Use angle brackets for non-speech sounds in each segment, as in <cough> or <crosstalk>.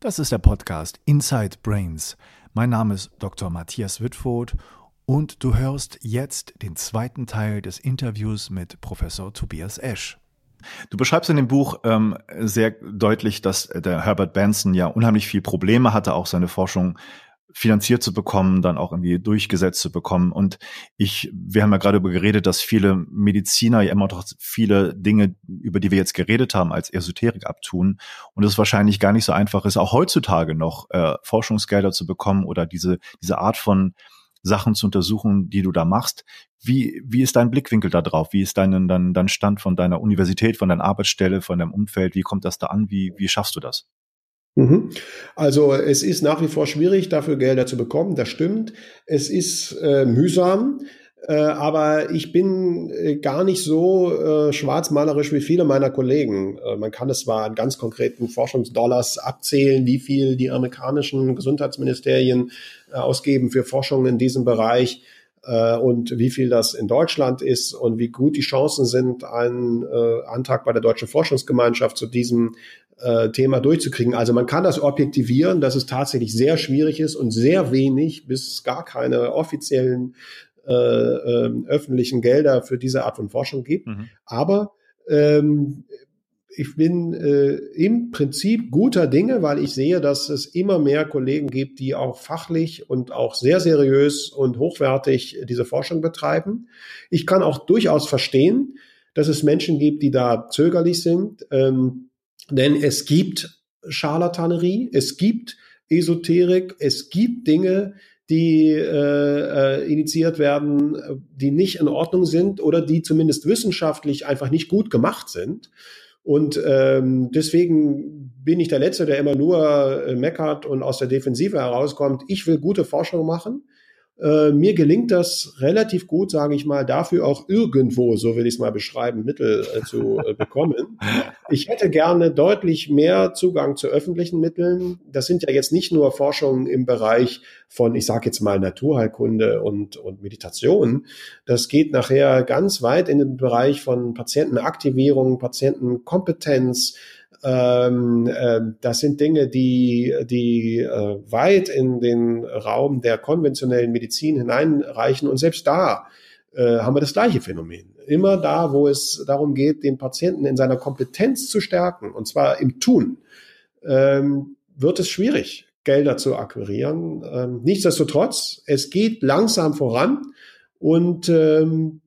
Das ist der Podcast Inside Brains. Mein Name ist Dr. Matthias Wittfoth und du hörst jetzt den zweiten Teil des Interviews mit Professor Tobias Esch. Du beschreibst in dem Buch ähm, sehr deutlich, dass der Herbert Benson ja unheimlich viel Probleme hatte, auch seine Forschung finanziert zu bekommen, dann auch irgendwie durchgesetzt zu bekommen. Und ich, wir haben ja gerade über geredet, dass viele Mediziner ja immer noch viele Dinge, über die wir jetzt geredet haben, als Esoterik abtun. Und es wahrscheinlich gar nicht so einfach ist, auch heutzutage noch äh, Forschungsgelder zu bekommen oder diese, diese Art von Sachen zu untersuchen, die du da machst. Wie, wie ist dein Blickwinkel da drauf? Wie ist dein, dein, dein Stand von deiner Universität, von deiner Arbeitsstelle, von deinem Umfeld? Wie kommt das da an? Wie, wie schaffst du das? Mhm. Also es ist nach wie vor schwierig, dafür Gelder zu bekommen, das stimmt. Es ist äh, mühsam, äh, aber ich bin äh, gar nicht so äh, schwarzmalerisch wie viele meiner Kollegen. Äh, man kann es zwar an ganz konkreten Forschungsdollars abzählen, wie viel die amerikanischen Gesundheitsministerien äh, ausgeben für Forschung in diesem Bereich und wie viel das in Deutschland ist und wie gut die Chancen sind, einen Antrag bei der Deutschen Forschungsgemeinschaft zu diesem äh, Thema durchzukriegen. Also man kann das objektivieren, dass es tatsächlich sehr schwierig ist und sehr wenig bis gar keine offiziellen äh, äh, öffentlichen Gelder für diese Art von Forschung gibt. Mhm. Aber ähm, ich bin äh, im Prinzip guter Dinge, weil ich sehe, dass es immer mehr Kollegen gibt, die auch fachlich und auch sehr seriös und hochwertig diese Forschung betreiben. Ich kann auch durchaus verstehen, dass es Menschen gibt, die da zögerlich sind. Ähm, denn es gibt Scharlatanerie, es gibt Esoterik, es gibt Dinge, die äh, äh, initiiert werden, die nicht in Ordnung sind oder die zumindest wissenschaftlich einfach nicht gut gemacht sind. Und ähm, deswegen bin ich der Letzte, der immer nur äh, meckert und aus der Defensive herauskommt. Ich will gute Forschung machen. Äh, mir gelingt das relativ gut, sage ich mal, dafür auch irgendwo, so will ich es mal beschreiben, Mittel äh, zu äh, bekommen. <laughs> Ich hätte gerne deutlich mehr Zugang zu öffentlichen Mitteln. Das sind ja jetzt nicht nur Forschungen im Bereich von, ich sage jetzt mal, Naturheilkunde und, und Meditation. Das geht nachher ganz weit in den Bereich von Patientenaktivierung, Patientenkompetenz, ähm, äh, das sind Dinge, die, die äh, weit in den Raum der konventionellen Medizin hineinreichen. Und selbst da äh, haben wir das gleiche Phänomen. Immer da, wo es darum geht, den Patienten in seiner Kompetenz zu stärken, und zwar im Tun, ähm, wird es schwierig, Gelder zu akquirieren. Ähm, nichtsdestotrotz, es geht langsam voran und ähm,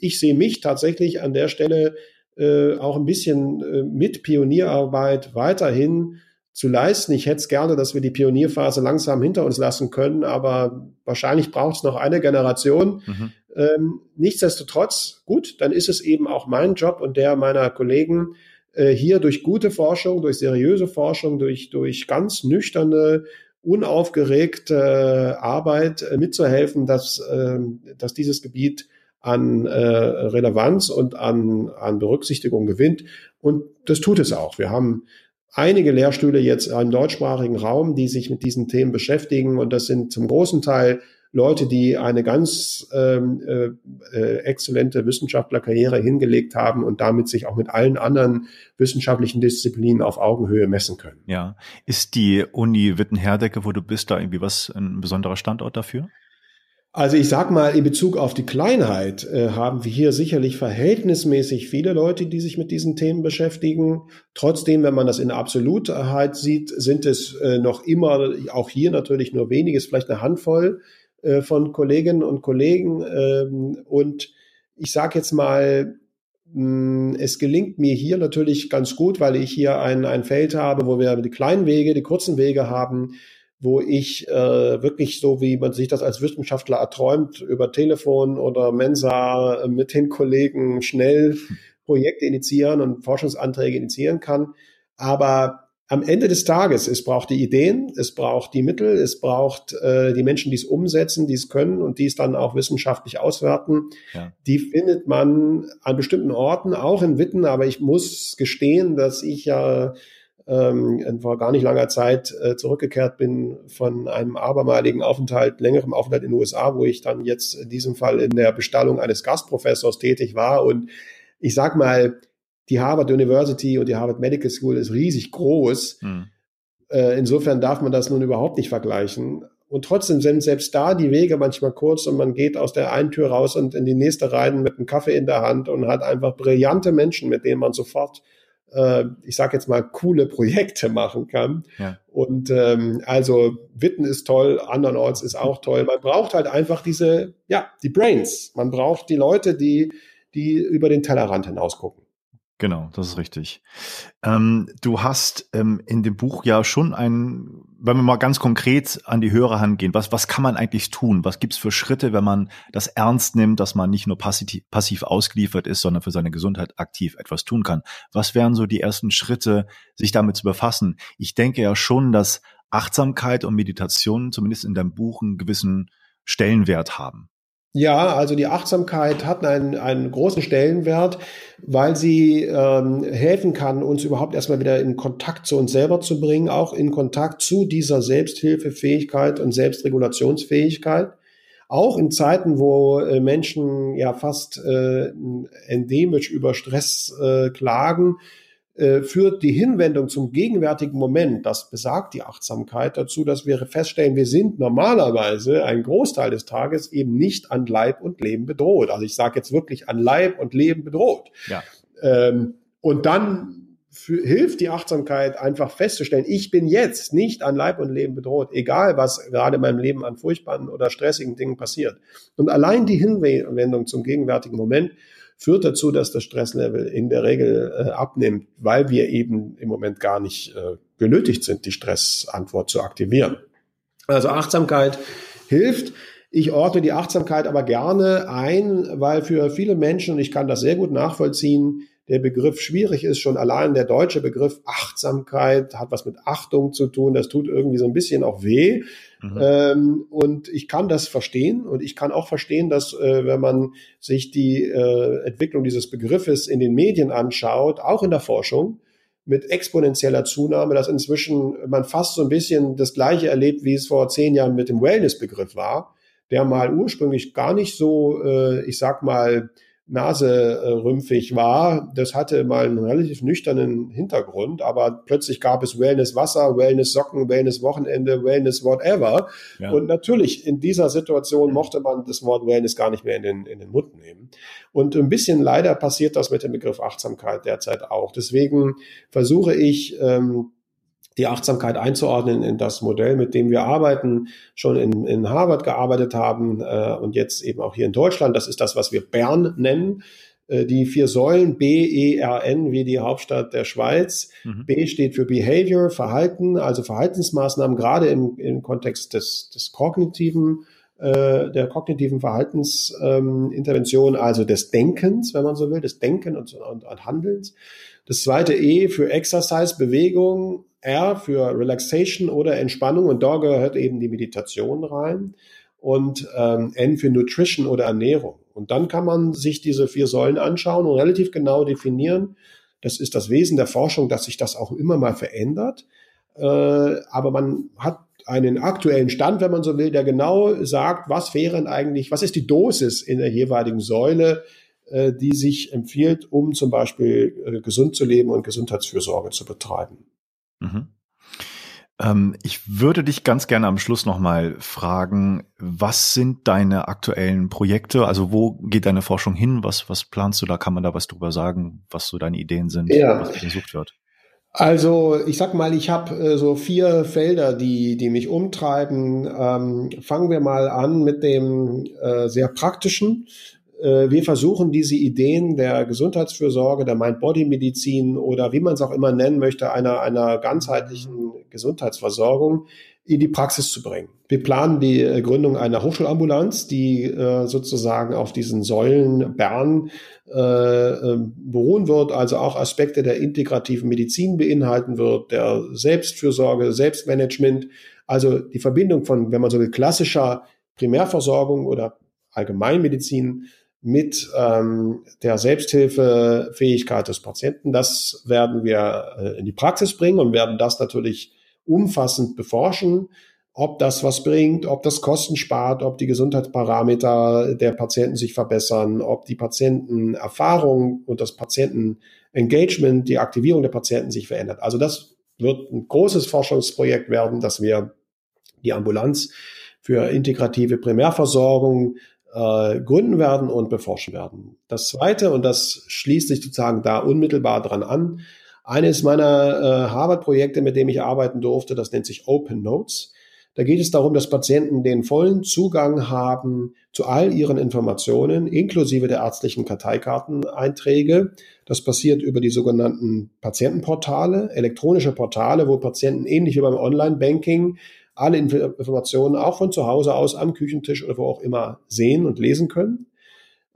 ich sehe mich tatsächlich an der Stelle äh, auch ein bisschen äh, mit Pionierarbeit weiterhin zu leisten. Ich hätte es gerne, dass wir die Pionierphase langsam hinter uns lassen können, aber wahrscheinlich braucht es noch eine Generation. Mhm. Ähm, nichtsdestotrotz, gut, dann ist es eben auch mein Job und der meiner Kollegen, äh, hier durch gute Forschung, durch seriöse Forschung, durch, durch ganz nüchterne, unaufgeregte Arbeit äh, mitzuhelfen, dass, äh, dass dieses Gebiet an äh, Relevanz und an, an Berücksichtigung gewinnt. Und das tut es auch. Wir haben einige Lehrstühle jetzt im deutschsprachigen Raum, die sich mit diesen Themen beschäftigen. Und das sind zum großen Teil Leute, die eine ganz ähm, äh, äh, exzellente Wissenschaftlerkarriere hingelegt haben und damit sich auch mit allen anderen wissenschaftlichen Disziplinen auf Augenhöhe messen können. Ja. Ist die Uni Wittenherdecke, wo du bist, da irgendwie was ein besonderer Standort dafür? Also ich sag mal, in Bezug auf die Kleinheit äh, haben wir hier sicherlich verhältnismäßig viele Leute, die sich mit diesen Themen beschäftigen. Trotzdem, wenn man das in Absolutheit sieht, sind es äh, noch immer, auch hier natürlich nur weniges, vielleicht eine Handvoll äh, von Kolleginnen und Kollegen. Ähm, und ich sage jetzt mal, mh, es gelingt mir hier natürlich ganz gut, weil ich hier ein, ein Feld habe, wo wir die kleinen Wege, die kurzen Wege haben wo ich äh, wirklich so, wie man sich das als Wissenschaftler erträumt, über Telefon oder Mensa mit den Kollegen schnell Projekte initiieren und Forschungsanträge initiieren kann. Aber am Ende des Tages, es braucht die Ideen, es braucht die Mittel, es braucht äh, die Menschen, die es umsetzen, die es können und die es dann auch wissenschaftlich auswerten. Ja. Die findet man an bestimmten Orten, auch in Witten, aber ich muss gestehen, dass ich ja ähm, vor gar nicht langer Zeit äh, zurückgekehrt bin von einem abermaligen Aufenthalt, längerem Aufenthalt in den USA, wo ich dann jetzt in diesem Fall in der Bestallung eines Gastprofessors tätig war. Und ich sag mal, die Harvard University und die Harvard Medical School ist riesig groß. Mhm. Äh, insofern darf man das nun überhaupt nicht vergleichen. Und trotzdem sind selbst da die Wege manchmal kurz und man geht aus der einen Tür raus und in die nächste rein mit einem Kaffee in der Hand und hat einfach brillante Menschen, mit denen man sofort, äh, ich sage jetzt mal, coole Projekte machen kann. Ja. Und ähm, also Witten ist toll, andernorts ist auch toll. Man braucht halt einfach diese, ja, die Brains. Man braucht die Leute, die, die über den Tellerrand hinaus gucken. Genau, das ist richtig. Ähm, du hast ähm, in dem Buch ja schon ein, wenn wir mal ganz konkret an die höhere Hand gehen, was, was kann man eigentlich tun? Was gibt's für Schritte, wenn man das ernst nimmt, dass man nicht nur passiv, passiv ausgeliefert ist, sondern für seine Gesundheit aktiv etwas tun kann? Was wären so die ersten Schritte, sich damit zu befassen? Ich denke ja schon, dass Achtsamkeit und Meditation zumindest in deinem Buch einen gewissen Stellenwert haben. Ja, also die Achtsamkeit hat einen, einen großen Stellenwert, weil sie ähm, helfen kann, uns überhaupt erstmal wieder in Kontakt zu uns selber zu bringen, auch in Kontakt zu dieser Selbsthilfefähigkeit und Selbstregulationsfähigkeit. Auch in Zeiten, wo äh, Menschen ja fast äh, endemisch über Stress äh, klagen, führt die Hinwendung zum gegenwärtigen Moment, das besagt die Achtsamkeit, dazu, dass wir feststellen, wir sind normalerweise einen Großteil des Tages eben nicht an Leib und Leben bedroht. Also ich sage jetzt wirklich an Leib und Leben bedroht. Ja. Ähm, und dann für, hilft die Achtsamkeit einfach festzustellen, ich bin jetzt nicht an Leib und Leben bedroht, egal was gerade in meinem Leben an furchtbaren oder stressigen Dingen passiert. Und allein die Hinwendung zum gegenwärtigen Moment führt dazu, dass das Stresslevel in der Regel äh, abnimmt, weil wir eben im Moment gar nicht äh, genötigt sind, die Stressantwort zu aktivieren. Also Achtsamkeit hilft. Ich ordne die Achtsamkeit aber gerne ein, weil für viele Menschen, und ich kann das sehr gut nachvollziehen, der Begriff schwierig ist. Schon allein der deutsche Begriff Achtsamkeit hat was mit Achtung zu tun. Das tut irgendwie so ein bisschen auch weh. Mhm. Ähm, und ich kann das verstehen. Und ich kann auch verstehen, dass äh, wenn man sich die äh, Entwicklung dieses Begriffes in den Medien anschaut, auch in der Forschung, mit exponentieller Zunahme, dass inzwischen man fast so ein bisschen das Gleiche erlebt, wie es vor zehn Jahren mit dem Wellness-Begriff war, der mal ursprünglich gar nicht so, äh, ich sag mal, naserümpfig war. Das hatte mal einen relativ nüchternen Hintergrund, aber plötzlich gab es Wellness Wasser, Wellness Socken, Wellness Wochenende, Wellness whatever. Ja. Und natürlich in dieser Situation mochte man das Wort Wellness gar nicht mehr in den, in den Mund nehmen. Und ein bisschen leider passiert das mit dem Begriff Achtsamkeit derzeit auch. Deswegen versuche ich, ähm, die Achtsamkeit einzuordnen in das Modell, mit dem wir arbeiten, schon in, in Harvard gearbeitet haben äh, und jetzt eben auch hier in Deutschland. Das ist das, was wir Bern nennen. Äh, die vier Säulen B, E, R, N wie die Hauptstadt der Schweiz. Mhm. B steht für Behavior, Verhalten, also Verhaltensmaßnahmen, gerade im, im Kontext des, des kognitiven äh, der kognitiven Verhaltensintervention, ähm, also des Denkens, wenn man so will, des Denken und, und, und Handelns. Das zweite E für Exercise, Bewegung, R für Relaxation oder Entspannung und da gehört eben die Meditation rein und ähm, N für Nutrition oder Ernährung. Und dann kann man sich diese vier Säulen anschauen und relativ genau definieren. Das ist das Wesen der Forschung, dass sich das auch immer mal verändert. Äh, aber man hat einen aktuellen Stand, wenn man so will, der genau sagt, was wären eigentlich, was ist die Dosis in der jeweiligen Säule, äh, die sich empfiehlt, um zum Beispiel äh, gesund zu leben und Gesundheitsfürsorge zu betreiben. Mhm. Ähm, ich würde dich ganz gerne am Schluss nochmal fragen, was sind deine aktuellen Projekte? Also wo geht deine Forschung hin? Was, was planst du da? Kann man da was drüber sagen, was so deine Ideen sind, ja. was gesucht wird? Also ich sag mal, ich habe äh, so vier Felder, die, die mich umtreiben. Ähm, fangen wir mal an mit dem äh, sehr praktischen. Äh, wir versuchen diese Ideen der Gesundheitsfürsorge, der Mind-Body-Medizin oder wie man es auch immer nennen möchte, einer, einer ganzheitlichen Gesundheitsversorgung in die Praxis zu bringen. Wir planen die äh, Gründung einer Hochschulambulanz, die äh, sozusagen auf diesen Säulen Bern äh, äh, beruhen wird, also auch Aspekte der integrativen Medizin beinhalten wird, der Selbstfürsorge, Selbstmanagement, also die Verbindung von, wenn man so will, klassischer Primärversorgung oder Allgemeinmedizin mit ähm, der Selbsthilfefähigkeit des Patienten. Das werden wir äh, in die Praxis bringen und werden das natürlich umfassend beforschen, ob das was bringt, ob das Kosten spart, ob die Gesundheitsparameter der Patienten sich verbessern, ob die Patientenerfahrung und das Patientenengagement, die Aktivierung der Patienten sich verändert. Also das wird ein großes Forschungsprojekt werden, dass wir die Ambulanz für integrative Primärversorgung äh, gründen werden und beforschen werden. Das Zweite, und das schließt sich sozusagen da unmittelbar dran an, eines meiner äh, Harvard-Projekte, mit dem ich arbeiten durfte, das nennt sich Open Notes. Da geht es darum, dass Patienten den vollen Zugang haben zu all ihren Informationen, inklusive der ärztlichen Karteikarteneinträge. Das passiert über die sogenannten Patientenportale, elektronische Portale, wo Patienten ähnlich wie beim Online-Banking alle Informationen auch von zu Hause aus am Küchentisch oder wo auch immer sehen und lesen können.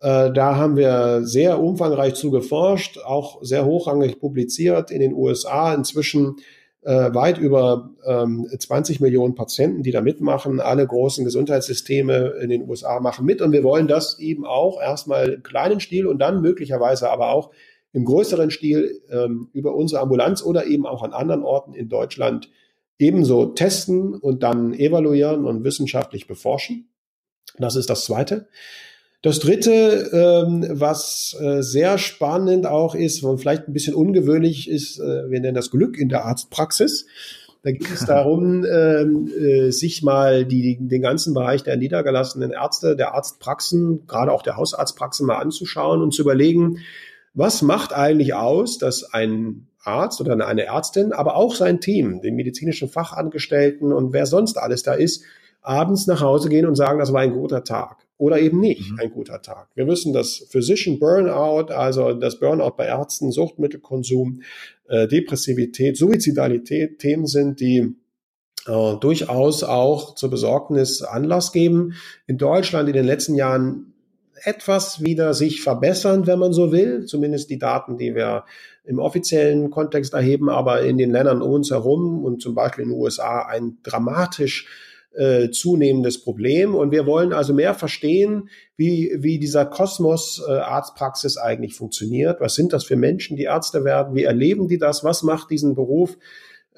Äh, da haben wir sehr umfangreich zu geforscht, auch sehr hochrangig publiziert in den USA. Inzwischen äh, weit über ähm, 20 Millionen Patienten, die da mitmachen. Alle großen Gesundheitssysteme in den USA machen mit. Und wir wollen das eben auch erstmal im kleinen Stil und dann möglicherweise aber auch im größeren Stil ähm, über unsere Ambulanz oder eben auch an anderen Orten in Deutschland ebenso testen und dann evaluieren und wissenschaftlich beforschen. Das ist das Zweite. Das Dritte, ähm, was äh, sehr spannend auch ist und vielleicht ein bisschen ungewöhnlich ist, äh, wir nennen das Glück in der Arztpraxis. Da geht es <laughs> darum, ähm, äh, sich mal die, den ganzen Bereich der niedergelassenen Ärzte, der Arztpraxen, gerade auch der Hausarztpraxen mal anzuschauen und zu überlegen, was macht eigentlich aus, dass ein Arzt oder eine Ärztin, aber auch sein Team, den medizinischen Fachangestellten und wer sonst alles da ist, abends nach Hause gehen und sagen, das war ein guter Tag oder eben nicht mhm. ein guter Tag. Wir wissen, dass Physician Burnout, also das Burnout bei Ärzten, Suchtmittelkonsum, äh, Depressivität, Suizidalität Themen sind, die äh, durchaus auch zur Besorgnis Anlass geben. In Deutschland in den letzten Jahren etwas wieder sich verbessern, wenn man so will, zumindest die Daten, die wir im offiziellen Kontext erheben, aber in den Ländern um uns herum und zum Beispiel in den USA ein dramatisch äh, zunehmendes Problem. Und wir wollen also mehr verstehen, wie, wie dieser Kosmos äh, Arztpraxis eigentlich funktioniert. Was sind das für Menschen, die Ärzte werden? Wie erleben die das? Was macht diesen Beruf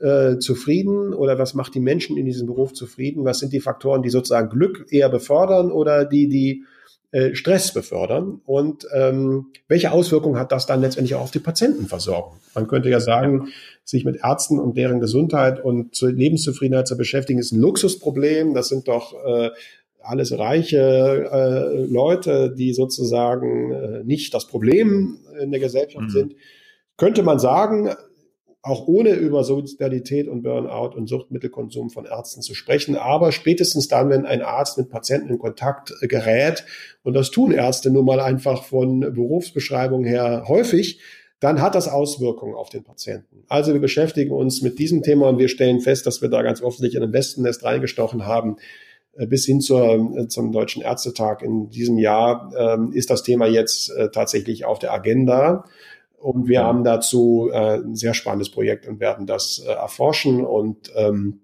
äh, zufrieden oder was macht die Menschen in diesem Beruf zufrieden? Was sind die Faktoren, die sozusagen Glück eher befördern oder die, die äh, Stress befördern und ähm, welche Auswirkungen hat das dann letztendlich auch auf die Patientenversorgung? Man könnte ja sagen, sich mit Ärzten und deren Gesundheit und Lebenszufriedenheit zu beschäftigen, ist ein Luxusproblem. Das sind doch äh, alles reiche äh, Leute, die sozusagen äh, nicht das Problem in der Gesellschaft mhm. sind. Könnte man sagen, auch ohne über Sozialität und Burnout und Suchtmittelkonsum von Ärzten zu sprechen. Aber spätestens dann, wenn ein Arzt mit Patienten in Kontakt äh, gerät, und das tun Ärzte nun mal einfach von Berufsbeschreibung her häufig, dann hat das Auswirkungen auf den Patienten. Also wir beschäftigen uns mit diesem Thema und wir stellen fest, dass wir da ganz offensichtlich in den Westennest reingestochen haben. Äh, bis hin zur, äh, zum Deutschen Ärztetag in diesem Jahr ähm, ist das Thema jetzt äh, tatsächlich auf der Agenda. Und wir haben dazu äh, ein sehr spannendes Projekt und werden das äh, erforschen und ähm,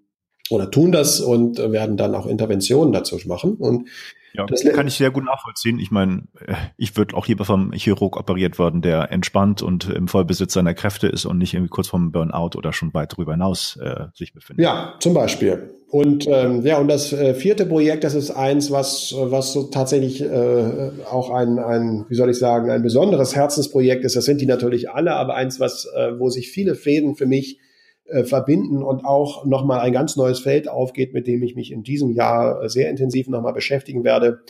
oder tun das und werden dann auch Interventionen dazu machen. Und ja, das kann ich sehr gut nachvollziehen. Ich meine, äh, ich würde auch lieber vom Chirurg operiert worden, der entspannt und im Vollbesitz seiner Kräfte ist und nicht irgendwie kurz vorm Burnout oder schon weit darüber hinaus äh, sich befindet. Ja, zum Beispiel. Und ähm, ja, und das äh, vierte Projekt, das ist eins, was was so tatsächlich äh, auch ein, ein, wie soll ich sagen, ein besonderes Herzensprojekt ist. Das sind die natürlich alle, aber eins, was äh, wo sich viele Fäden für mich äh, verbinden und auch nochmal ein ganz neues Feld aufgeht, mit dem ich mich in diesem Jahr sehr intensiv nochmal beschäftigen werde.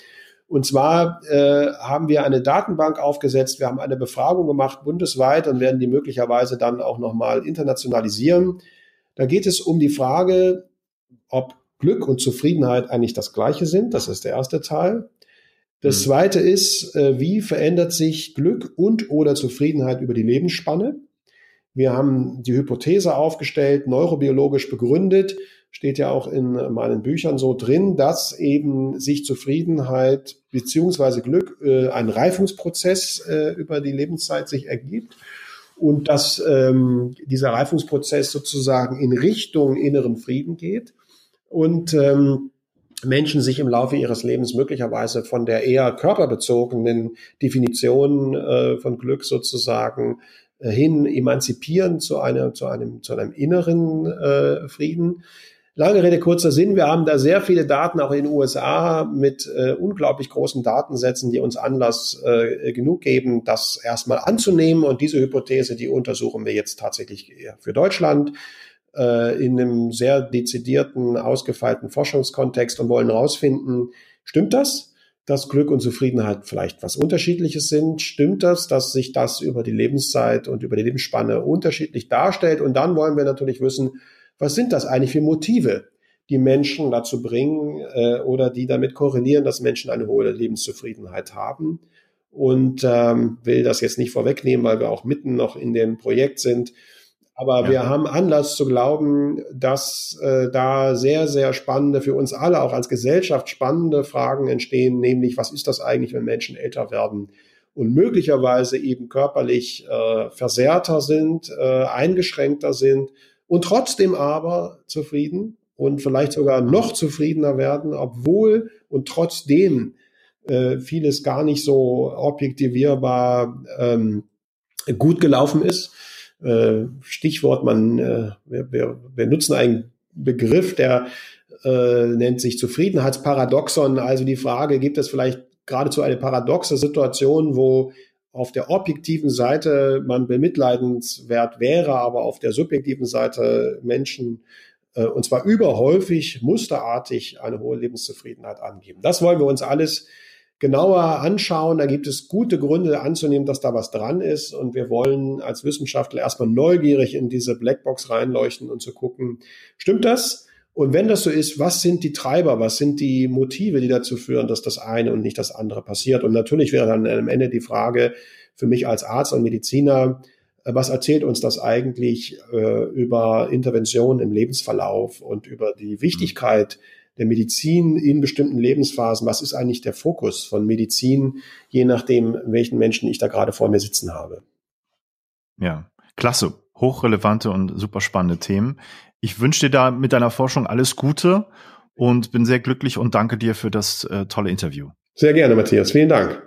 Und zwar äh, haben wir eine Datenbank aufgesetzt, wir haben eine Befragung gemacht bundesweit und werden die möglicherweise dann auch nochmal internationalisieren. Da geht es um die Frage, ob Glück und Zufriedenheit eigentlich das gleiche sind. Das ist der erste Teil. Das mhm. zweite ist, äh, wie verändert sich Glück und oder Zufriedenheit über die Lebensspanne? Wir haben die Hypothese aufgestellt, neurobiologisch begründet, steht ja auch in meinen Büchern so drin, dass eben sich Zufriedenheit beziehungsweise Glück äh, ein Reifungsprozess äh, über die Lebenszeit sich ergibt und dass ähm, dieser Reifungsprozess sozusagen in Richtung inneren Frieden geht und ähm, Menschen sich im Laufe ihres Lebens möglicherweise von der eher körperbezogenen Definition äh, von Glück sozusagen äh, hin emanzipieren zu einem, zu einem, zu einem inneren äh, Frieden. Lange Rede, kurzer Sinn. Wir haben da sehr viele Daten auch in den USA mit äh, unglaublich großen Datensätzen, die uns Anlass äh, genug geben, das erstmal anzunehmen. Und diese Hypothese, die untersuchen wir jetzt tatsächlich für Deutschland. Äh, in einem sehr dezidierten, ausgefeilten Forschungskontext und wollen herausfinden, stimmt das? dass Glück und Zufriedenheit vielleicht was Unterschiedliches sind? Stimmt das, dass sich das über die Lebenszeit und über die Lebensspanne unterschiedlich darstellt? Und dann wollen wir natürlich wissen, was sind das eigentlich für Motive, die Menschen dazu bringen äh, oder die damit korrelieren, dass Menschen eine hohe Lebenszufriedenheit haben. Und ähm, will das jetzt nicht vorwegnehmen, weil wir auch mitten noch in dem Projekt sind. Aber ja. wir haben Anlass zu glauben, dass äh, da sehr, sehr spannende, für uns alle auch als Gesellschaft spannende Fragen entstehen, nämlich was ist das eigentlich, wenn Menschen älter werden und möglicherweise eben körperlich äh, versehrter sind, äh, eingeschränkter sind und trotzdem aber zufrieden und vielleicht sogar noch zufriedener werden, obwohl und trotzdem äh, vieles gar nicht so objektivierbar ähm, gut gelaufen ist. Äh, Stichwort, man, äh, wir, wir, wir nutzen einen Begriff, der äh, nennt sich Zufriedenheitsparadoxon. Also die Frage, gibt es vielleicht geradezu eine paradoxe Situation, wo auf der objektiven Seite man bemitleidenswert wäre, aber auf der subjektiven Seite Menschen äh, und zwar überhäufig musterartig eine hohe Lebenszufriedenheit angeben. Das wollen wir uns alles genauer anschauen. Da gibt es gute Gründe anzunehmen, dass da was dran ist. Und wir wollen als Wissenschaftler erstmal neugierig in diese Blackbox reinleuchten und zu gucken, stimmt das? Und wenn das so ist, was sind die Treiber, was sind die Motive, die dazu führen, dass das eine und nicht das andere passiert? Und natürlich wäre dann am Ende die Frage für mich als Arzt und Mediziner, äh, was erzählt uns das eigentlich äh, über Interventionen im Lebensverlauf und über die Wichtigkeit der Medizin in bestimmten Lebensphasen? Was ist eigentlich der Fokus von Medizin, je nachdem, welchen Menschen ich da gerade vor mir sitzen habe? Ja, klasse. Hochrelevante und super spannende Themen. Ich wünsche dir da mit deiner Forschung alles Gute und bin sehr glücklich und danke dir für das äh, tolle Interview. Sehr gerne, Matthias. Vielen Dank.